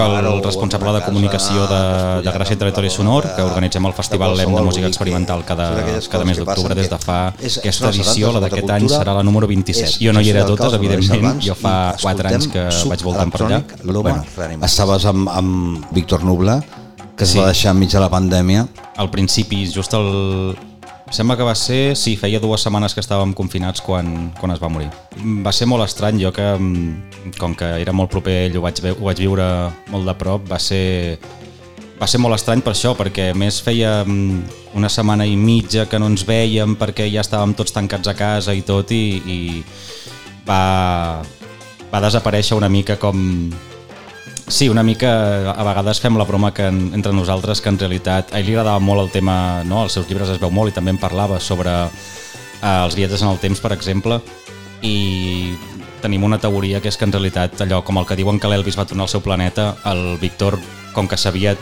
el o responsable de comunicació de, de Gràcia i Territori Sonor, que organitzem el Festival LEM de Música Experimental cada, cada mes d'octubre des de fa aquesta edició, 70, la d'aquest any, serà la número 27. és Jo no hi era totes, evidentment, jo fa i 4 anys que vaig voltant per allà. Reanimator. Estaves amb, amb Víctor Nubla, que es Sí. va deixar enmig de la pandèmia. Al principi, just el... Sembla que va ser, sí, feia dues setmanes que estàvem confinats quan, quan es va morir. Va ser molt estrany, jo que, mm, com que era molt proper a ell, ho vaig, ho vaig viure molt de prop, va ser, va ser molt estrany per això, perquè a més feia mm, una setmana i mitja que no ens veiem perquè ja estàvem tots tancats a casa i tot, i, i va, va desaparèixer una mica com, Sí, una mica, a vegades fem la broma que en, entre nosaltres que en realitat a ell li agradava molt el tema, no? els seus llibres es veu molt i també en parlava sobre eh, els viatges en el temps, per exemple, i tenim una teoria que és que en realitat allò, com el que diuen que l'Elvis va tornar al seu planeta, el Víctor, com que sabia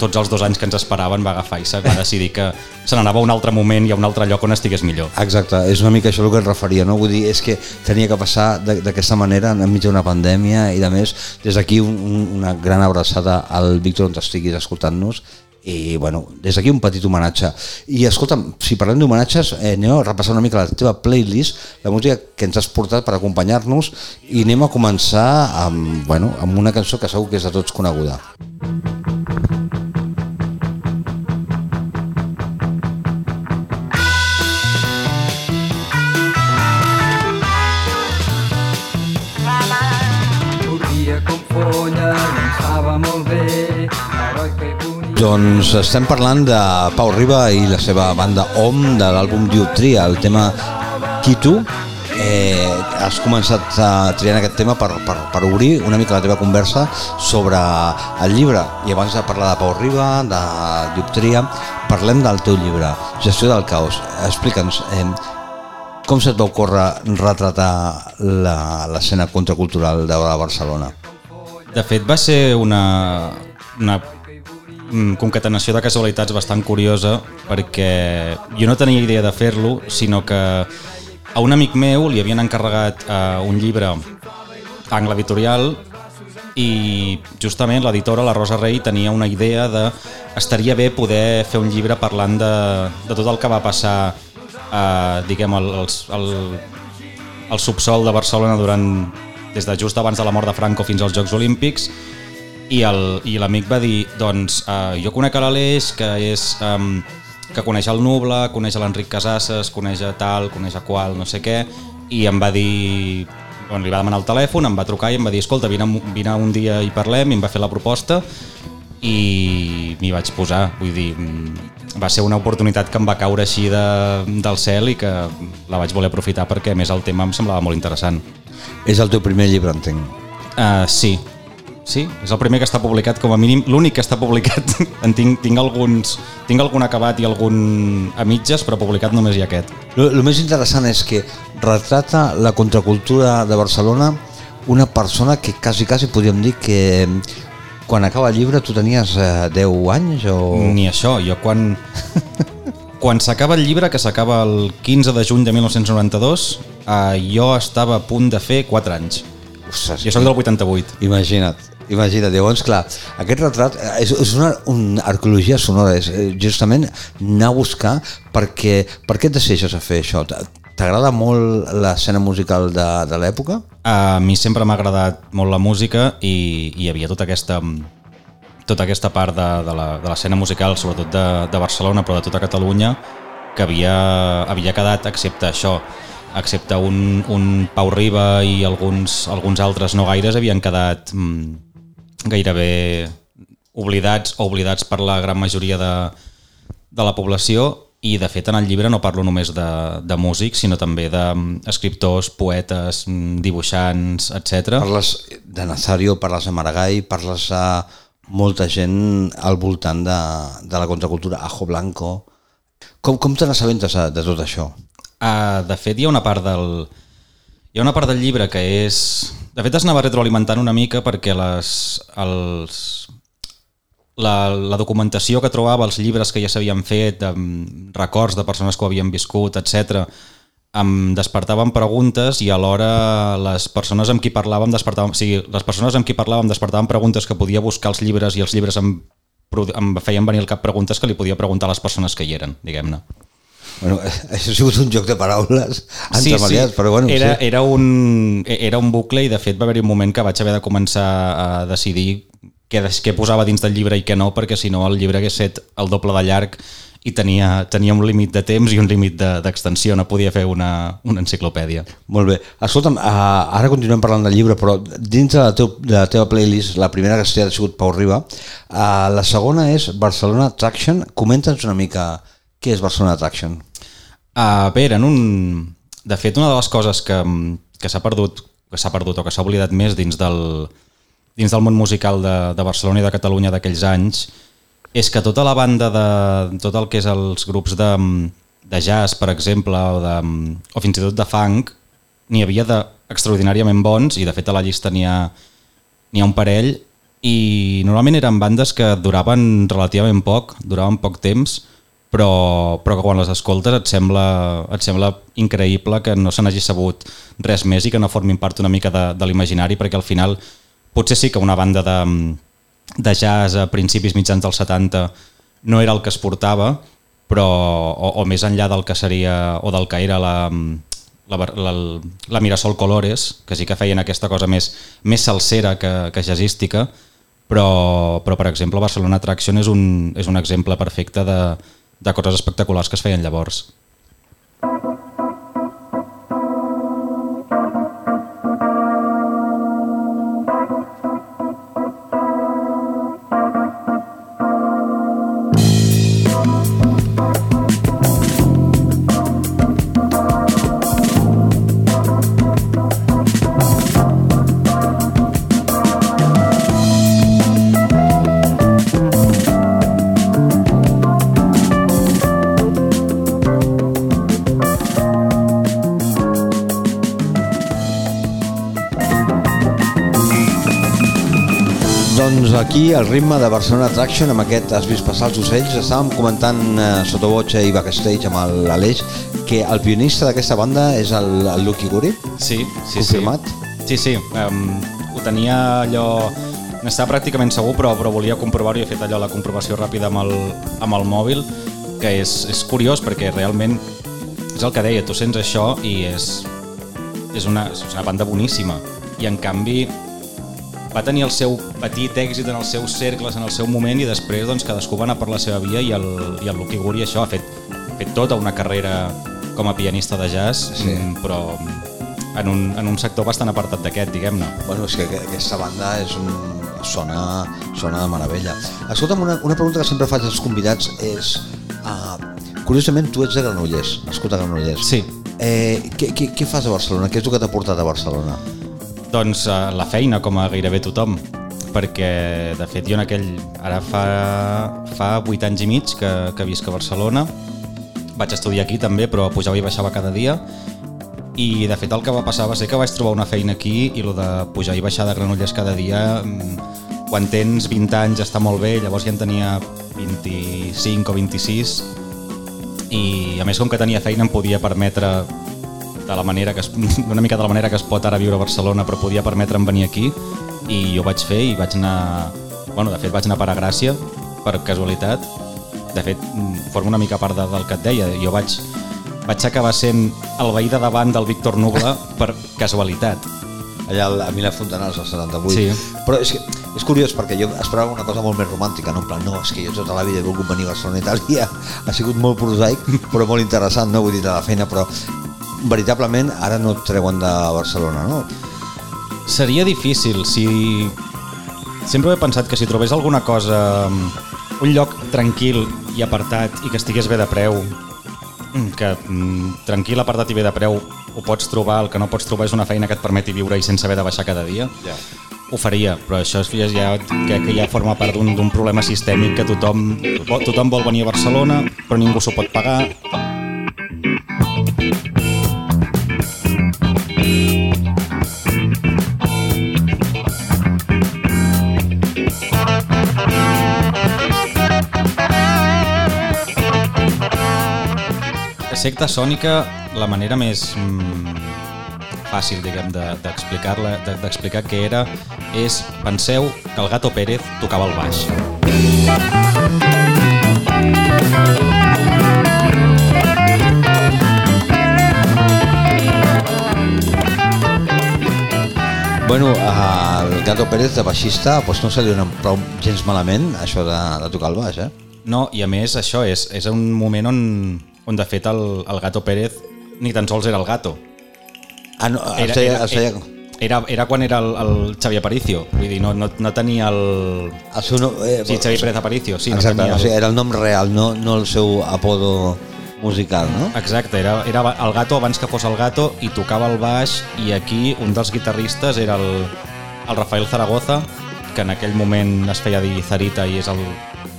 tots els dos anys que ens esperaven, va agafar i se va decidir que se n'anava a un altre moment i a un altre lloc on estigués millor. Exacte, és una mica això el que es referia, no? Vull dir, és que tenia que passar d'aquesta manera enmig d'una pandèmia i de més, des d'aquí un, un, una gran abraçada al Víctor on estiguis escoltant-nos i bueno, des d'aquí un petit homenatge i escolta'm, si parlem d'homenatges eh, anem a repassar una mica la teva playlist la música que ens has portat per acompanyar-nos i anem a començar amb, bueno, amb una cançó que segur que és de tots coneguda Corria Doncs estem parlant de Pau Riba i la seva banda OM de l'àlbum Dioptria, el tema Kitu. Eh, has començat a triar aquest tema per, per, per obrir una mica la teva conversa sobre el llibre i abans de parlar de Pau Riba, de Dioptria, parlem del teu llibre, Gestió del caos. Explica'ns, eh, com se't va ocórrer retratar l'escena contracultural de Barcelona? De fet, va ser una, una concatenació de casualitats bastant curiosa perquè jo no tenia idea de fer-lo, sinó que a un amic meu li havien encarregat uh, un llibre a Angla Editorial i justament l'editora, la Rosa Rey, tenia una idea de estaria bé poder fer un llibre parlant de, de tot el que va passar eh, diguem, el, els- el, el subsol de Barcelona durant des de just abans de la mort de Franco fins als Jocs Olímpics i l'amic va dir doncs eh, jo conec a l'Aleix que és um, que coneix el Nubla, coneix l'Enric Casasses, coneix a tal, coneix a qual, no sé què, i em va dir bueno, li va demanar el telèfon, em va trucar i em va dir escolta, vine, vine un dia i parlem, i em va fer la proposta i m'hi vaig posar, vull dir, mm, va ser una oportunitat que em va caure així de, del cel i que la vaig voler aprofitar perquè a més el tema em semblava molt interessant. És el teu primer llibre, entenc. Uh, sí, sí, és el primer que està publicat com a mínim, l'únic que està publicat. en tinc, tinc, alguns, tinc algun acabat i algun a mitges, però publicat només hi ha aquest. El més interessant és que retrata la contracultura de Barcelona una persona que quasi, quasi podríem dir que quan acaba el llibre tu tenies eh, 10 anys o... Ni això, jo quan... quan s'acaba el llibre, que s'acaba el 15 de juny de 1992, uh, jo estava a punt de fer 4 anys. Ostres, Jo sóc del 88. Imagina't, imagina't. Llavors, clar, aquest retrat és, és una, una arqueologia sonora, és eh, justament anar a buscar perquè, per què et decideixes a fer això? T'a- T'agrada molt l'escena musical de, de l'època? A mi sempre m'ha agradat molt la música i, i hi havia tota aquesta tota aquesta part de, de l'escena musical, sobretot de, de Barcelona, però de tota Catalunya, que havia, havia quedat, excepte això, excepte un, un Pau Riba i alguns, alguns altres no gaires, havien quedat mm, gairebé oblidats o oblidats per la gran majoria de, de la població i de fet en el llibre no parlo només de, de músics sinó també d'escriptors, poetes, mm, dibuixants, etc. Parles de Nazario, parles de Maragall, parles de molta gent al voltant de, de la contracultura, Ajo Blanco... Com, com te n'assabentes de, de tot això? Uh, de fet, hi ha una part del hi ha una part del llibre que és... De fet, es anava retroalimentant una mica perquè les, els, la, la documentació que trobava, els llibres que ja s'havien fet, um, records de persones que ho havien viscut, etc, em despertaven preguntes i alhora les persones amb qui parlàvem despertaven, o sigui, les persones amb qui parlàvem despertaven preguntes que podia buscar als llibres i els llibres em, em feien venir al cap preguntes que li podia preguntar a les persones que hi eren, diguem-ne. Bueno, això ha sigut un joc de paraules entremaliats, però bueno, era, sí. era, un, era un bucle i de fet va haver-hi un moment que vaig haver de començar a decidir què, què posava dins del llibre i què no, perquè si no el llibre hagués set el doble de llarg i tenia, tenia un límit de temps i un límit de- d'extensió, no podia fer una, una enciclopèdia. Molt bé. Escolta'm, uh, ara continuem parlant del llibre, però dins de la, teu, de la teva playlist, la primera que has triat ha sigut Pau Riba, uh, la segona és Barcelona Attraction. Comenta'ns una mica què és Barcelona Attraction. A veure, en un... De fet, una de les coses que, que s'ha perdut, que s'ha perdut o que s'ha oblidat més dins del, dins del món musical de, de Barcelona i de Catalunya d'aquells anys és que tota la banda de tot el que és els grups de, de jazz, per exemple, o, de, o fins i tot de funk, n'hi havia de extraordinàriament bons i de fet a la llista n'hi ha, ha un parell i normalment eren bandes que duraven relativament poc, duraven poc temps, però, però que quan les escoltes et sembla, et sembla increïble que no se n'hagi sabut res més i que no formin part una mica de, de l'imaginari perquè al final potser sí que una banda de, de jazz a principis mitjans dels 70 no era el que es portava però, o, o més enllà del que seria o del que era la, la, la, la Mirasol Colores que sí que feien aquesta cosa més, més salsera que, que jazzística però, però per exemple Barcelona Attraction és un, és un exemple perfecte de, de coses espectaculars que es feien llavors. Doncs aquí, al ritme de Barcelona Attraction, amb aquest Has vist passar els ocells, estàvem comentant eh, sota botxa i backstage amb el- l'Aleix que el pianista d'aquesta banda és el, el Lucky Guri. Sí, sí, Confirmat? sí. Sí, sí. Um, ho tenia allò... N'estava pràcticament segur, però, però volia comprovar-ho i he fet allò la comprovació ràpida amb el, amb el mòbil, que és, és curiós perquè realment és el que deia, tu sents això i és, és, una, és una banda boníssima i en canvi va tenir el seu petit èxit en els seus cercles en el seu moment i després doncs, cadascú va anar per la seva via i el, i el Lucky Guri això ha fet, ha fet tota una carrera com a pianista de jazz Sí. mm, però en un, en un sector bastant apartat d'aquest, diguem-ne. Bueno, és que aqu- aquesta banda és un... sona, sona de meravella. Escolta'm, una, una pregunta que sempre faig als convidats és... Uh, curiosament, tu ets de Granollers, nascut a Granollers. Sí. Eh, què, què, què fas a Barcelona? Què és el que t'ha portat a Barcelona? Doncs eh, la feina, com a gairebé tothom, perquè de fet jo en aquell, ara fa, fa 8 anys i mig que, que visc a Barcelona, vaig estudiar aquí també, però pujava i baixava cada dia, i de fet el que va passar va ser que vaig trobar una feina aquí i el de pujar i baixar de Granollers cada dia, mm, quan tens 20 anys està molt bé, llavors ja en tenia 25 o 26, i a més com que tenia feina em podia permetre de la manera que es, una mica de la manera que es pot ara viure a Barcelona però podia permetre'm venir aquí i jo vaig fer i vaig anar bueno, de fet vaig anar a parar a Gràcia per casualitat de fet mm, forma una mica part de, del que et deia jo vaig, vaig acabar sent el veí de davant del Víctor Nubla per casualitat allà al- a Mila Fontanals, al 78. Sí. Però és, que, és curiós perquè jo esperava una cosa molt més romàntica, no? En plan, no, és que jo tota la vida he volgut venir a Barcelona i tal, i ha, ha sigut molt prosaic, però molt interessant, no? Vull dir, de la feina, però veritablement ara no et treuen de Barcelona, no? Seria difícil si... Sempre he pensat que si trobés alguna cosa, mm, un lloc tranquil i apartat i que estigués bé de preu, mm, que mm, tranquil, apartat i bé de preu ho pots trobar, el que no pots trobar és una feina que et permeti viure i sense haver de baixar cada dia, Ja. ho faria, però això és, ja, crec que ja forma part d'un problema sistèmic que tothom, tothom vol venir a Barcelona, però ningú s'ho pot pagar, secta sònica, la manera més mm, fàcil, diguem, de- d'explicar-la, de, d'explicar què era, és, penseu que el Gato Pérez tocava el baix. Bueno, al Gato Pérez de baixista doncs no se li dona prou gens malament això de, de tocar el baix, eh? No, i a més això és, és un moment on, on de fet el, el Gato Pérez ni tan sols era el Gato. Ah, no, era, deia, es deia, era, era quan era el, el Xavi Aparicio, vull dir, no, no, no tenia el... el seu no, eh, Sí, Xavi Pérez Aparicio, sí, no Exacte, tenia o el... sigui, era el nom real, no, no el seu apodo musical, no? Exacte, era, era el Gato abans que fos el Gato i tocava el baix i aquí un dels guitarristes era el, el Rafael Zaragoza, que en aquell moment es feia dir Zarita i és el,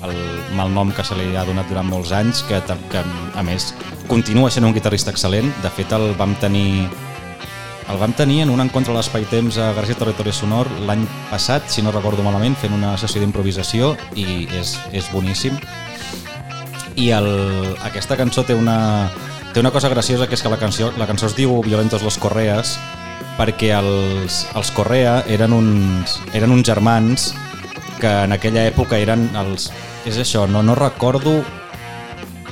el malnom que se li ha donat durant molts anys, que, que a més continua sent un guitarrista excel·lent. De fet, el vam tenir el vam tenir en un encontre a l'Espai Temps a Gràcia Territori Sonor l'any passat, si no recordo malament, fent una sessió d'improvisació i és, és boníssim. I el, aquesta cançó té una, té una cosa graciosa que és que la cançó, la cançó es diu Violentos los Correas perquè els, els Correa eren uns, eren uns germans que en aquella època eren els... És això, no, no recordo...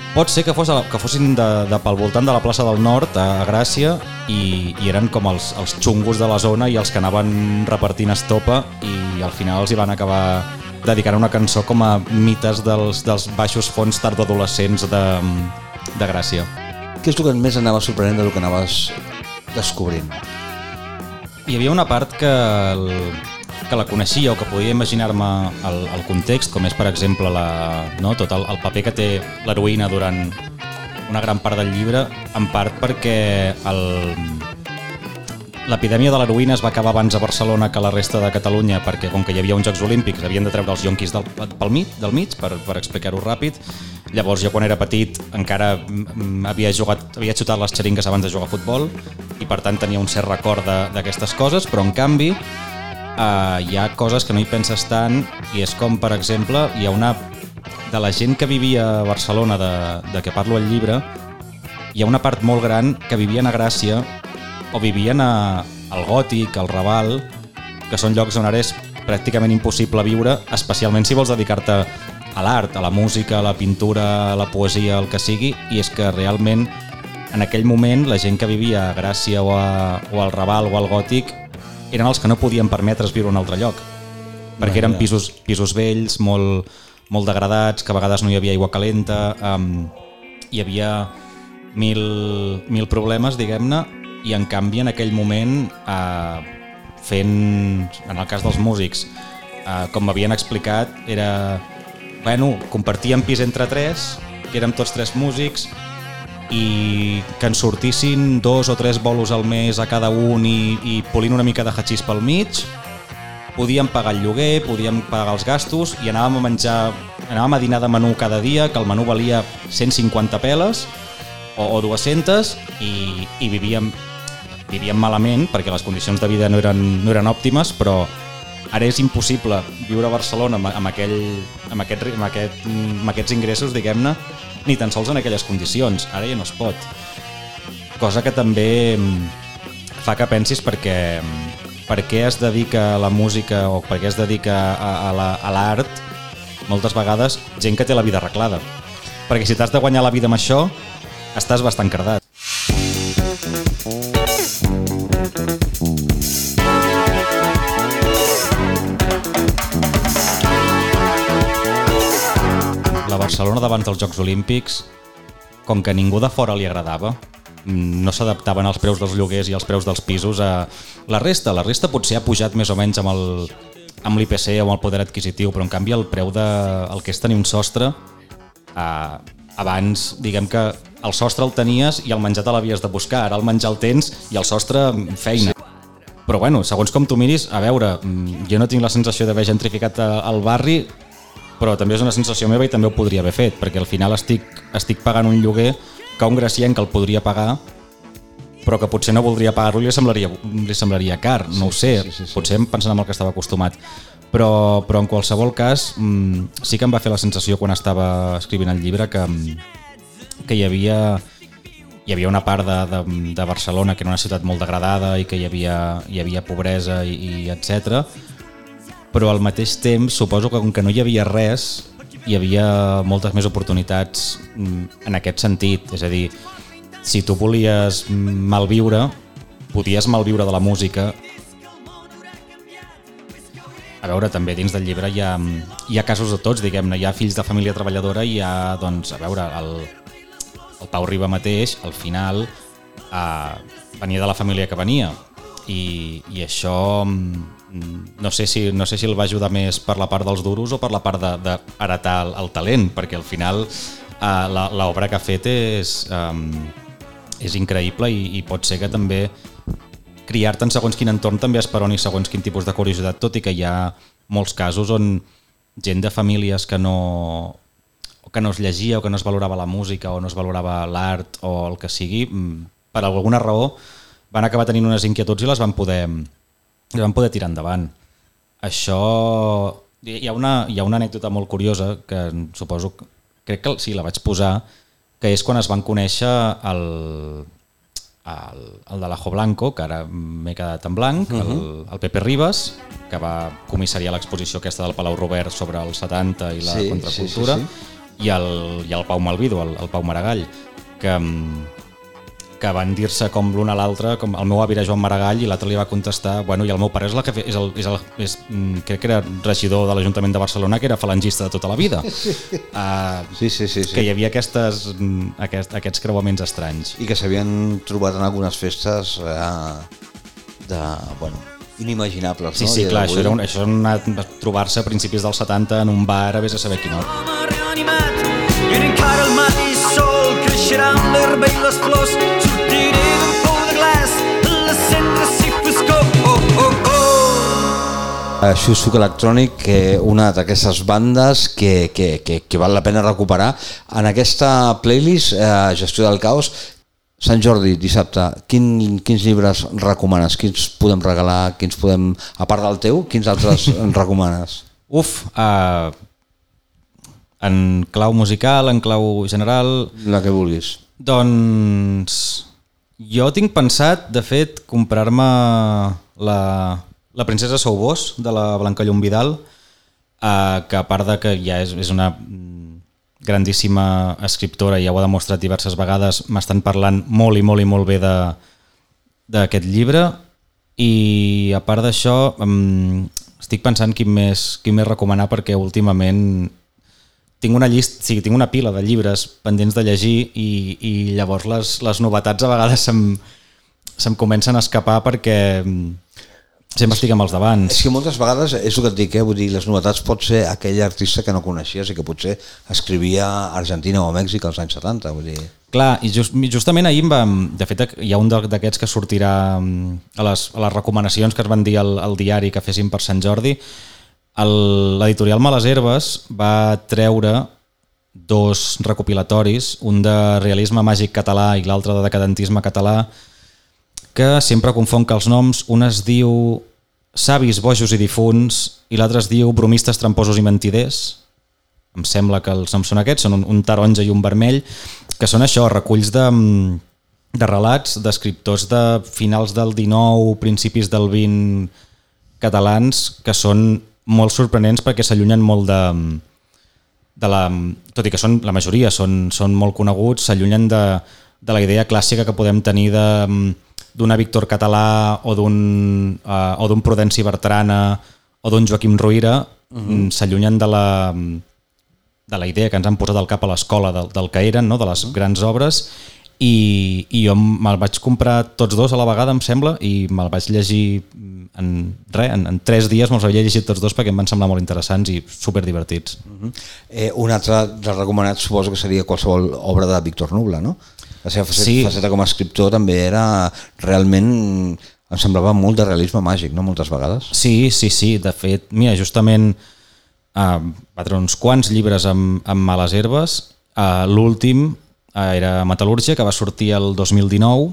Pot ser que, fos, que fossin de, de, pel voltant de la plaça del Nord, a, a Gràcia, i, i eren com els, els xungos de la zona i els que anaven repartint estopa i al final els hi van acabar dedicant una cançó com a mites dels, dels baixos fons tardadolescents de, de Gràcia. Què és el que més anava sorprenent del que anaves descobrint? Hi havia una part que, el, que la coneixia o que podia imaginar-me el, el context, com és, per exemple, la, no, tot el, el paper que té l'heroïna durant una gran part del llibre, en part perquè l'epidèmia de l'heroïna es va acabar abans a Barcelona que a la resta de Catalunya, perquè com que hi havia uns Jocs Olímpics havien de treure els yonquis del, pel mig, del mig per, per explicar-ho ràpid. Llavors jo quan era petit encara mm, havia, jugat, havia xutat les xeringues abans de jugar a futbol i per tant tenia un cert record d'aquestes coses, però en canvi eh, hi ha coses que no hi penses tant i és com, per exemple, hi ha una... De la gent que vivia a Barcelona, de, de què parlo al llibre, hi ha una part molt gran que vivien a Gràcia o vivien a, al Gòtic, al Raval, que són llocs on ara és pràcticament impossible viure, especialment si vols dedicar-te a l'art, a la música, a la pintura, a la poesia, el que sigui, i és que realment en aquell moment la gent que vivia a Gràcia o, a, o al Raval o al Gòtic eren els que no podien permetre's viure a un altre lloc perquè eren pisos, pisos vells, molt, molt degradats, que a vegades no hi havia aigua calenta, um, hi havia mil, mil problemes, diguem-ne, i en canvi en aquell moment uh, fent, en el cas dels músics, uh, com m'havien explicat, era, bueno, compartíem pis entre tres, que érem tots tres músics, i que ens sortissin dos o tres bolos al mes a cada un i, i polint una mica de hachís pel mig, podíem pagar el lloguer, podíem pagar els gastos i anàvem a menjar, anàvem a dinar de menú cada dia, que el menú valia 150 peles o, o 200 i, i vivíem, vivíem malament perquè les condicions de vida no eren, no eren òptimes, però ara és impossible viure a Barcelona amb, amb, aquell, amb, aquest, amb, aquest, amb aquests ingressos, diguem-ne, ni tan sols en aquelles condicions. Ara ja no es pot. Cosa que també mm, fa que pensis perquè mm, per què es dedica a la música o per què es dedica a, a la- l'art moltes vegades gent que té la vida arreglada. Perquè si t'has de guanyar la vida amb això, estàs bastant cardat. La Barcelona davant dels Jocs Olímpics, com que ningú de fora li agradava, no s'adaptaven als preus dels lloguers i als preus dels pisos a la resta. La resta potser ha pujat més o menys amb el amb l'IPC o amb el poder adquisitiu, però en canvi el preu de, el que és tenir un sostre eh, abans, diguem que el sostre el tenies i el menjar te l'havies de buscar, ara el menjar el tens i el sostre mm, feina. Però bueno, segons com tu miris, a veure, mm, jo no tinc la sensació d'haver gentrificat eh, el barri, però també és una sensació meva i també ho podria haver fet, perquè al final estic, estic pagant un lloguer que un gracienc el podria pagar, però que potser no voldria pagar-lo i li semblaria, li semblaria car, no ho sé, sí, sí, sí. potser pensant en el que estava acostumat. Però, però en qualsevol cas, mm, sí que em va fer la sensació quan estava escrivint el llibre que, mm, que hi havia hi havia una part de, de, de Barcelona que era una ciutat molt degradada i que hi havia, hi havia pobresa i, i etc. Però al mateix temps suposo que com que no hi havia res hi havia moltes més oportunitats mm, en aquest sentit, és a dir, si tu volies malviure, podies malviure de la música. A veure, també dins del llibre hi ha, hi ha casos de tots, diguem-ne, hi ha fills de família treballadora i hi ha, doncs, a veure, el, el Pau Riba mateix, al final, eh, venia de la família que venia. I, i això mm, no sé, si, no sé si el va ajudar més per la part dels duros o per la part d'heretar el, el talent, perquè al final eh, l'obra que ha fet és, eh, és increïble i, i pot ser que també criar-te en segons quin entorn també esperoni segons quin tipus de curiositat, tot i que hi ha molts casos on gent de famílies que no que no es llegia o que no es valorava la música o no es valorava l'art o el que sigui, mm, per alguna raó van acabar tenint unes inquietuds i les van poder, les van poder tirar endavant. Això... Hi ha, una, hi ha una anècdota molt curiosa que suposo, crec que sí, la vaig posar, que és quan es van conèixer el, el, el de l'Ajo Blanco, que ara m'he quedat en blanc, uh -huh. el, el Pepe Ribas, que va comissariar l'exposició aquesta del Palau Robert sobre el 70 i la sí, contracultura, sí, sí, sí. I, el, i el Pau Malvido, el, el Pau Maragall, que, que van dir-se com l'un a l'altre, com el meu avi era Joan Maragall i l'altre li va contestar, bueno, i el meu pare és, la que és, el, és, el, és mm, crec que era regidor de l'Ajuntament de Barcelona, que era falangista de tota la vida. Uh, sí, sí, sí, sí. Que hi havia aquestes, mm, aquest, aquests creuaments estranys. I que s'havien trobat en algunes festes uh, de, bueno, inimaginables. Sí, no? sí, clar, això, era un, això era trobar-se a principis dels 70 en un bar a vés a saber quina hora. I encara el mateix sol creixeran l'herba i les flors oh. Xusuc Electrònic, que una d'aquestes bandes que, que, que, que val la pena recuperar. En aquesta playlist, eh, Gestió del Caos, Sant Jordi, dissabte, quin, quins llibres recomanes? Quins podem regalar? Quins podem, a part del teu, quins altres recomanes? Uf, uh, en clau musical, en clau general... La que vulguis. Doncs jo tinc pensat, de fet, comprar-me la, la princesa Soubós de la Blanca Llum Vidal, eh, que a part de que ja és, és una grandíssima escriptora ja ho ha demostrat diverses vegades, m'estan parlant molt i molt i molt bé d'aquest llibre. I a part d'això estic pensant quin més, quin més recomanar perquè últimament tinc una llista, sí, tinc una pila de llibres pendents de llegir i, i llavors les, les novetats a vegades se'm, se'm comencen a escapar perquè mm, sempre estic amb els d'abans. És que moltes vegades, és el que et dic, eh? Vull dir, les novetats pot ser aquell artista que no coneixies i que potser escrivia a Argentina o a Mèxic als anys 70. Vull dir. Clar, i just, justament ahir va, de fet hi ha un d'aquests que sortirà mm, a les, a les recomanacions que es van dir al, al diari que fessin per Sant Jordi, l'editorial Males Herbes va treure dos recopilatoris, un de realisme màgic català i l'altre de decadentisme català, que sempre confon que els noms, un es diu Savis, bojos i difunts i l'altre es diu Bromistes, tramposos i mentiders. Em sembla que els noms són aquests, són un, un taronja i un vermell, que són això, reculls de, de relats d'escriptors de finals del 19, principis del 20 catalans, que són molt sorprenents perquè s'allunyen molt de, de la... Tot i que són, la majoria són, són molt coneguts, s'allunyen de, de la idea clàssica que podem tenir de d'una Víctor Català o d'un uh, o d'un Prudenci Bertrana o d'un Joaquim Ruïra uh mhm. -huh. s'allunyen de la de la idea que ens han posat al cap a l'escola del, del que eren, no? de les uh mhm. -huh. grans obres i, i jo me'l vaig comprar tots dos a la vegada, em sembla, i me'l vaig llegir en, res, en, en tres dies me'ls havia llegit tots dos perquè em van semblar molt interessants i super divertits. Uh -huh. eh, un altre dels recomanats suposo que seria qualsevol obra de Víctor Nubla, no? La seva faceta, sí. faceta com a escriptor també era realment em semblava molt de realisme màgic, no? Moltes vegades. Sí, sí, sí. De fet, mira, justament uh, va treure uns quants llibres amb, amb males herbes. Uh, L'últim uh, era Metal·lúrgia, que va sortir el 2019.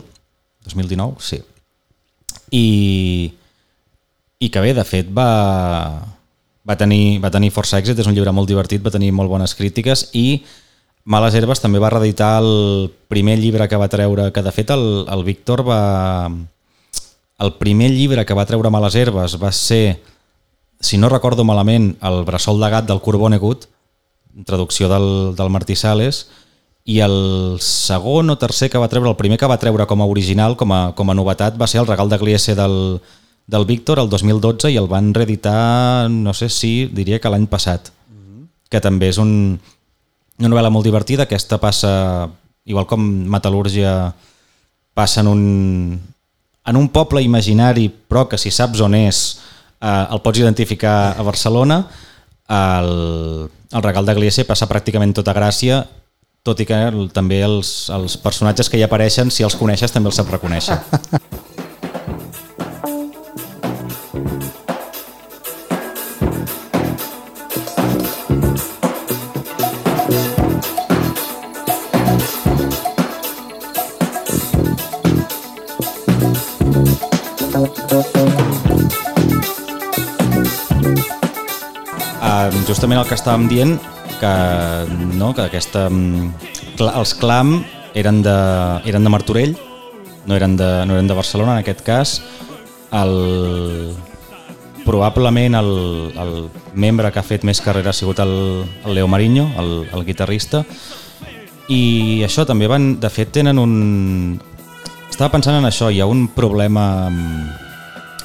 2019, sí. I, i que bé, de fet va, va, tenir, va tenir força èxit, és un llibre molt divertit, va tenir molt bones crítiques i Males Herbes també va reeditar el primer llibre que va treure, que de fet el, el Víctor va... El primer llibre que va treure Males Herbes va ser, si no recordo malament, el Bressol de gat del Kurt Vonnegut, traducció del, del Martí Sales, i el segon o tercer que va treure, el primer que va treure com a original, com a, com a novetat, va ser el Regal de Gliese del, del Víctor el 2012 i el van reeditar, no sé si diria que l'any passat, que també és un, una novel·la molt divertida, aquesta passa, igual com Metal·lúrgia, passa en un, en un poble imaginari, però que si saps on és, eh, el pots identificar a Barcelona, el, el regal de Gliese passa pràcticament tota Gràcia, tot i que també els, els personatges que hi apareixen, si els coneixes, també els sap reconèixer. justament el que estàvem dient que, no, que aquesta, mm, els clam eren de, eren de Martorell no eren, de, no eren de Barcelona en aquest cas el, probablement el, el membre que ha fet més carrera ha sigut el, el Leo Mariño, el, el guitarrista i això també van, de fet tenen un estava pensant en això, hi ha un problema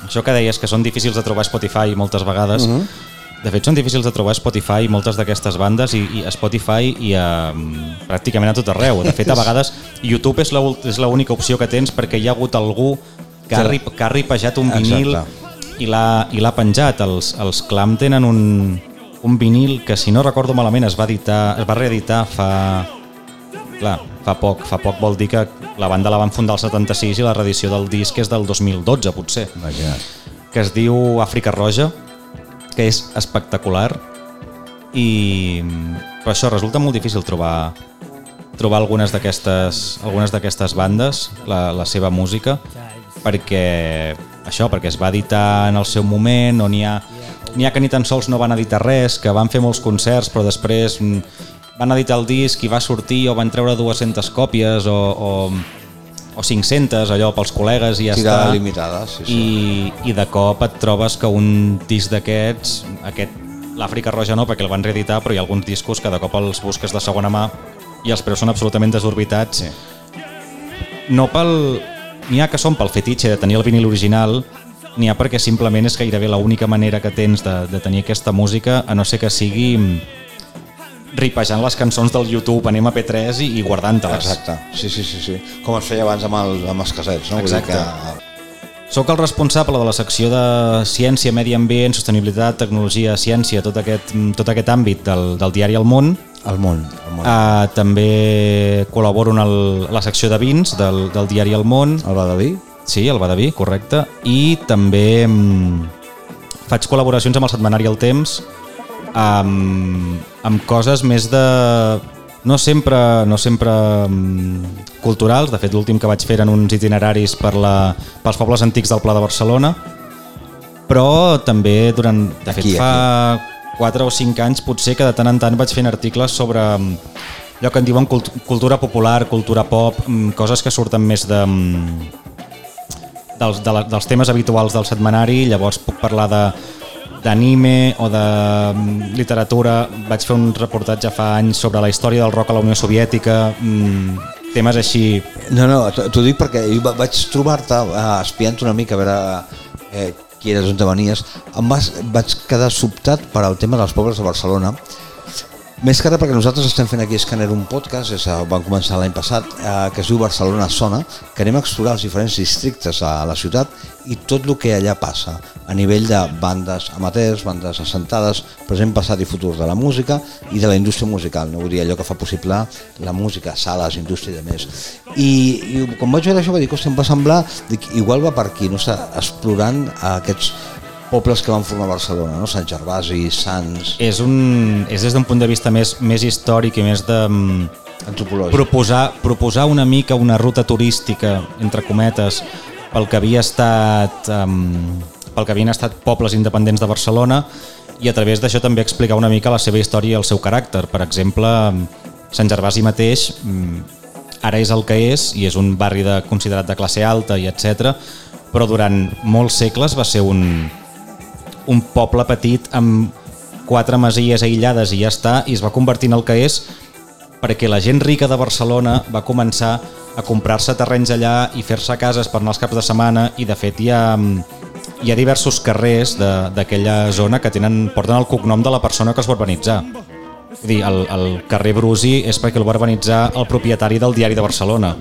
això que deies que són difícils de trobar a Spotify moltes vegades uh -huh. De fet són difícils de trobar a Spotify moltes d'aquestes bandes i, i a Spotify i a, mm, pràcticament a tot arreu. De fet a vegades YouTube és l'única opció que tens perquè hi ha hagut algú que ha, rip, que ha ripejat un vinil Exacte. i l'ha penjat. Els, els Clam tenen un, un vinil que si no recordo malament es va editar es va reeditar fa clar, fa poc, fa poc vol dir que la banda la van fundar el 76 i la reedició del disc és del 2012 potser. Imagina't. que es diu Àfrica Roja que és espectacular i però això resulta molt difícil trobar trobar algunes d'aquestes algunes d'aquestes bandes la, la seva música perquè això, perquè es va editar en el seu moment, on n'hi ha n'hi ha que ni tan sols no van editar res, que van fer molts concerts però després mm, van editar el disc i va sortir o van treure 200 còpies o, o, o 500 allò pels col·legues i ja Tirada està limitada, sí, sí. i, i de cop et trobes que un disc d'aquests, aquest l'Àfrica Roja no, perquè el van reeditar, però hi ha alguns discos que de cop els busques de segona mà i els preus són absolutament desorbitats. Sí. No pel... N'hi ha que són pel fetitxe de tenir el vinil original, n'hi ha perquè simplement és gairebé l'única manera que tens de, de tenir aquesta música, a no ser que sigui ripejant les cançons del YouTube en MP3 i, i guardant-te-les. Exacte, sí, sí, sí, sí. Com es feia abans amb, el, amb els casets, no? Exacte. Vull dir que, Soc el responsable de la secció de ciència, medi ambient, sostenibilitat, tecnologia, ciència, tot aquest, tot aquest àmbit del, del diari El Món. el món, el món. Uh, també col·laboro en el, la secció de vins del, del diari El Món. El Badaví? Sí, el Badaví, correcte. I també mm, faig col·laboracions amb el setmanari El Temps amb, amb coses més de... No sempre, no sempre mm, culturals, de fet l'últim que vaig fer eren uns itineraris per la, pels pobles antics del Pla de Barcelona, però també durant... De fet, Aquí, fa 4 o 5 anys potser que de tant en tant vaig fent articles sobre mm, allò que en diuen cult cultura popular, cultura pop, mm, coses que surten més de, dels, de la, dels temes habituals del setmanari, llavors puc parlar de d'anime o de mm, literatura. Vaig fer un reportatge fa anys sobre la història del rock a la Unió Soviètica, mm, temes així... No, no, t'ho dic perquè jo va- vaig trobar-te eh, espiant una mica a veure eh, qui eres, on te venies. Em vas, vaig quedar sobtat per al tema dels pobles de Barcelona. Més que res perquè nosaltres estem fent aquí a Scanner un podcast, és, eh, van començar l'any passat, eh, que es diu Barcelona Zona, que anem a explorar els diferents districtes a la ciutat i tot el que allà passa, a nivell de bandes amateurs, bandes assentades, present, passat i futur de la música i de la indústria musical, no vull dir allò que fa possible la música, sales, indústria i de més. I, i quan vaig veure això vaig dir, hòstia, em va semblar, dic, igual va per aquí, no sé, explorant aquests pobles que van formar Barcelona, no? Sant Gervasi, Sants, És, un, és des d'un punt de vista més, més històric i més de... mm, antropològics. proposar, proposar una mica una ruta turística, entre cometes, pel que havia estat um, pel que havien estat pobles independents de Barcelona i a través d'això també explicar una mica la seva història i el seu caràcter. Per exemple, Sant Gervasi mateix mm, ara és el que és i és un barri de, considerat de classe alta i etc. però durant molts segles va ser un, un poble petit amb quatre masies aïllades i ja està, i es va convertir en el que és perquè la gent rica de Barcelona va començar a comprar-se terrenys allà i fer-se cases per anar als caps de setmana i de fet hi ha, hi ha diversos carrers de- d'aquella zona que tenen, porten el cognom de la persona que els va urbanitzar. Vull dir, el, el carrer Brusi és perquè el va urbanitzar el propietari del diari de Barcelona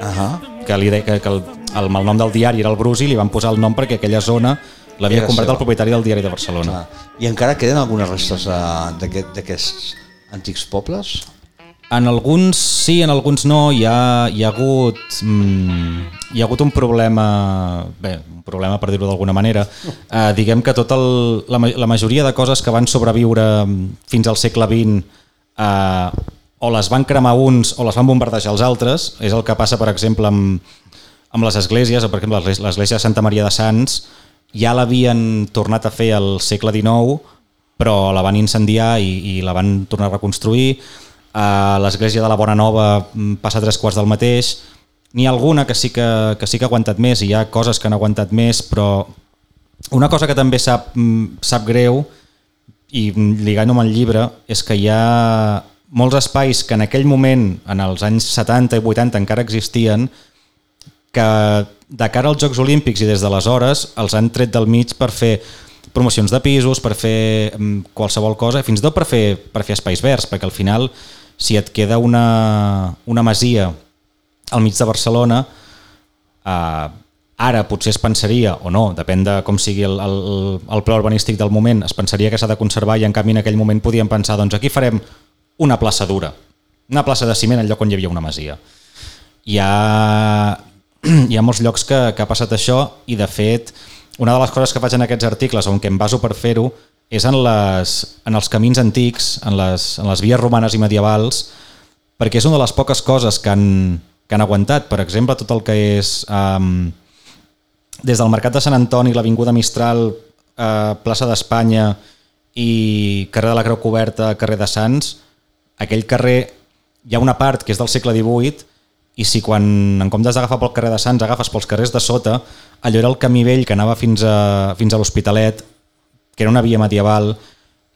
Ahà. que, li de, que, que el, el malnom del diari era el Brusi i li van posar el nom perquè aquella zona l'havia comprat seva. el propietari del diari de Barcelona. Clar. I encara queden algunes restes eh, d'aquest- d'aquests antics pobles? En alguns sí, en alguns no. Hi ha, hi ha, hagut, mm, hi ha hagut un problema, bé, un problema per dir-ho d'alguna manera. Eh, diguem que tot el, la, la majoria de coses que van sobreviure mm, fins al segle XX eh, o les van cremar uns o les van bombardejar els altres. És el que passa, per exemple, amb, amb les esglésies, o per exemple l'es- l'església de Santa Maria de Sants, ja l'havien tornat a fer al segle XIX, però la van incendiar i, i la van tornar a reconstruir. A l'església de la Bona Nova mm, passa tres quarts del mateix. N'hi ha alguna que sí que, que sí que ha aguantat més i hi ha coses que han aguantat més, però una cosa que també sap, mm, sap greu i mm, lligant amb el llibre és que hi ha molts espais que en aquell moment, en els anys 70 i 80 encara existien, que de cara als Jocs Olímpics i des d'aleshores els han tret del mig per fer promocions de pisos, per fer mm, qualsevol cosa, fins i tot per fer, per fer espais verds, perquè al final si et queda una, una masia al mig de Barcelona, eh, ara potser es pensaria, o no, depèn de com sigui el, el, el pla urbanístic del moment, es pensaria que s'ha de conservar i en canvi en aquell moment podien pensar doncs aquí farem una plaça dura, una plaça de ciment al lloc on hi havia una masia. Hi ha, hi ha molts llocs que, que ha passat això i de fet una de les coses que faig en aquests articles on que em baso per fer-ho és en, les, en els camins antics, en les, en les vies romanes i medievals, perquè és una de les poques coses que han, que han aguantat. Per exemple, tot el que és um, des del Mercat de Sant Antoni, l'Avinguda Mistral, eh, plaça d'Espanya i carrer de la Creu Coberta, carrer de Sants, aquell carrer hi ha una part que és del segle XVIII i si quan en comptes d'agafar pel carrer de Sants agafes pels carrers de sota, allò era el camí vell que anava fins a, fins a l'Hospitalet, que era una via medieval,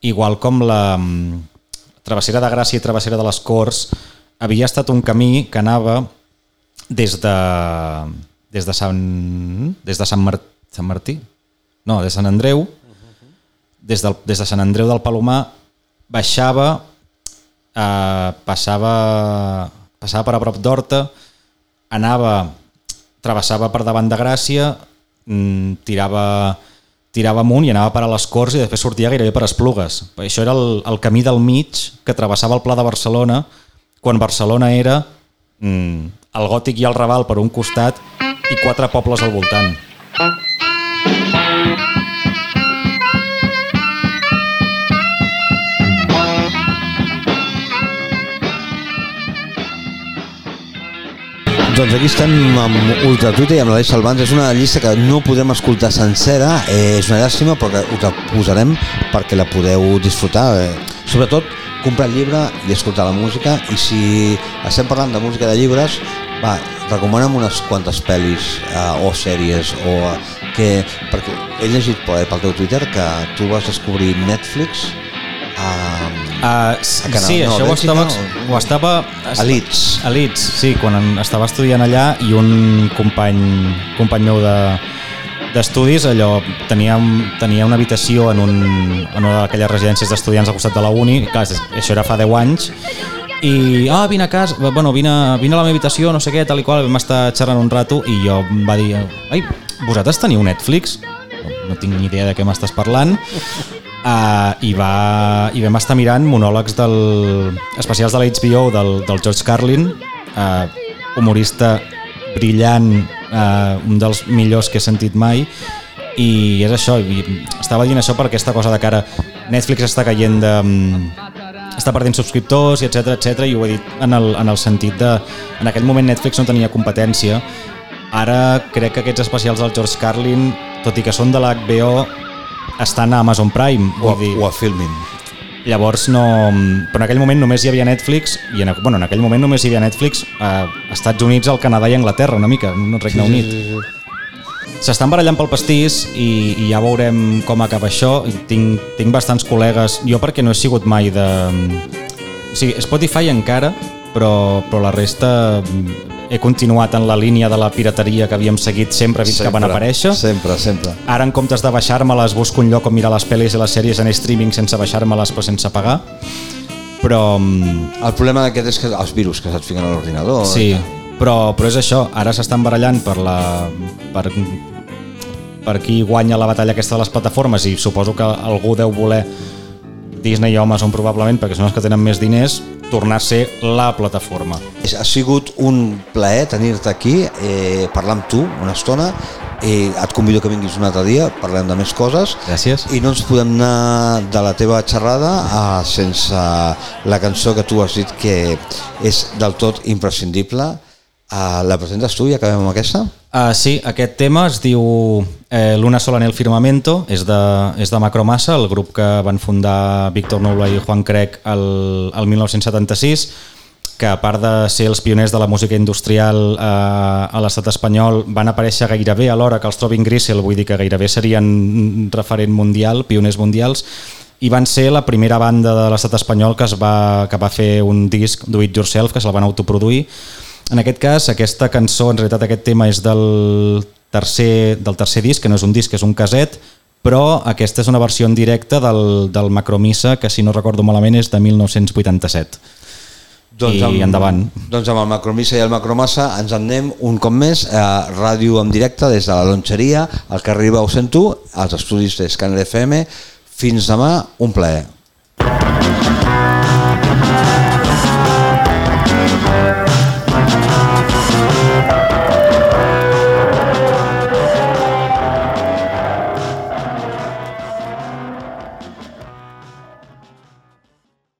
igual com la mm, travessera de Gràcia i travessera de les Corts, havia estat un camí que anava des de, des de Sant, des de Sant, Mar, Sant Martí, no, de Sant Andreu, des, del, des de Sant Andreu del Palomar, baixava, eh, passava, passava per a prop d'Horta, anava, travessava per davant de Gràcia, mm, tirava, tirava amunt i anava per a les Corts i després sortia gairebé per Esplugues. Això era el, el camí del mig que travessava el Pla de Barcelona quan Barcelona era mm, el Gòtic i el Raval per un costat i quatre pobles al voltant. Doncs aquí estem amb Ultra Twitter i amb l'Aleix Salvans. És una llista que no podem escoltar sencera, eh, és una llàstima, però us la posarem perquè la podeu disfrutar. Eh. Sobretot, comprar el llibre i escoltar la música, i si estem parlant de música de llibres, va, recomana'm unes quantes pel·lis eh, o sèries, o eh, que, perquè he llegit pel teu Twitter que tu vas descobrir Netflix eh, Uh, A Canal sí, nou, això ho Bèlgica estava, ho estava... A Leeds. A Leeds, sí, quan en- estava estudiant allà i un company, company meu de d'estudis, allò, tenia, tenia una habitació en, un, en una d'aquelles residències d'estudiants al costat de la uni, clar, això era fa 10 anys, i ah, vine a casa, bueno, vine, vine a la meva habitació, no sé què, tal i qual, vam estar xerrant un rato i jo em va dir, ai, vosaltres teniu Netflix? No, no tinc ni idea de què m'estàs parlant. Uh, i, va, i vam estar mirant monòlegs del, especials de la HBO del, del George Carlin, uh, humorista brillant, uh, un dels millors que he sentit mai, i és això, i estava dient això per aquesta cosa de cara Netflix està caient de, mm, està perdent subscriptors i etc etc i ho he dit en el, en el sentit de en aquell moment Netflix no tenia competència. Ara crec que aquests especials del George Carlin tot i que són de l'HBO estan a Amazon Prime o, vull dir, o a Filmin. Llavors no... Però en aquell moment només hi havia Netflix i en, bueno, en aquell moment només hi havia Netflix a Estats Units, al Canadà i Anglaterra una mica, no Regne Unit. S'estan barallant pel pastís i, i ja veurem com acaba això. I Tinc, tinc bastants col·legues, jo perquè no he sigut mai de... O sigui, Spotify encara, però, però la resta he continuat en la línia de la pirateria que havíem seguit sempre fins que van aparèixer. Sempre, sempre. Ara en comptes de baixar-me-les busco un lloc on mirar les pel·lis i les sèries en streaming sense baixar-me-les però sense pagar. Però mm, El problema d'aquest és que els virus que se't fiquen a l'ordinador... sí, però, però és això, ara s'estan barallant per la per, per qui guanya la batalla aquesta de les plataformes i suposo que algú deu voler Disney i Amazon probablement, perquè són els que tenen més diners, tornar a ser la plataforma. Ha sigut un plaer tenir-te aquí, eh, parlar amb tu una estona, eh, et convido que vinguis un altre dia, parlem de més coses. Gràcies. I no ens podem anar de la teva xerrada a, sense la cançó que tu has dit que és del tot imprescindible. Uh, la presentes tu i acabem amb aquesta? Uh, sí, aquest tema es diu eh, Luna sola en el firmamento, és de, és de Macromassa, el grup que van fundar Víctor Noula i Juan Crec el, el 1976, que a part de ser els pioners de la música industrial eh, a l'estat espanyol van aparèixer gairebé alhora que els Trobin Grisel, vull dir que gairebé serien referent mundial, pioners mundials, i van ser la primera banda de l'estat espanyol que, es va, que va fer un disc do it yourself, que se la van autoproduir. En aquest cas, aquesta cançó, en realitat aquest tema és del tercer, del tercer disc, que no és un disc, és un caset, però aquesta és una versió en directe del, del Macromissa, que si no recordo malament és de 1987. Doncs amb, I endavant. Doncs amb el Macromissa i el Macromassa ens en anem un cop més a ràdio en directe des de la Lonxeria, el que arriba ho sento, als estudis d'Escanel FM. Fins demà, un plaer. Thank you.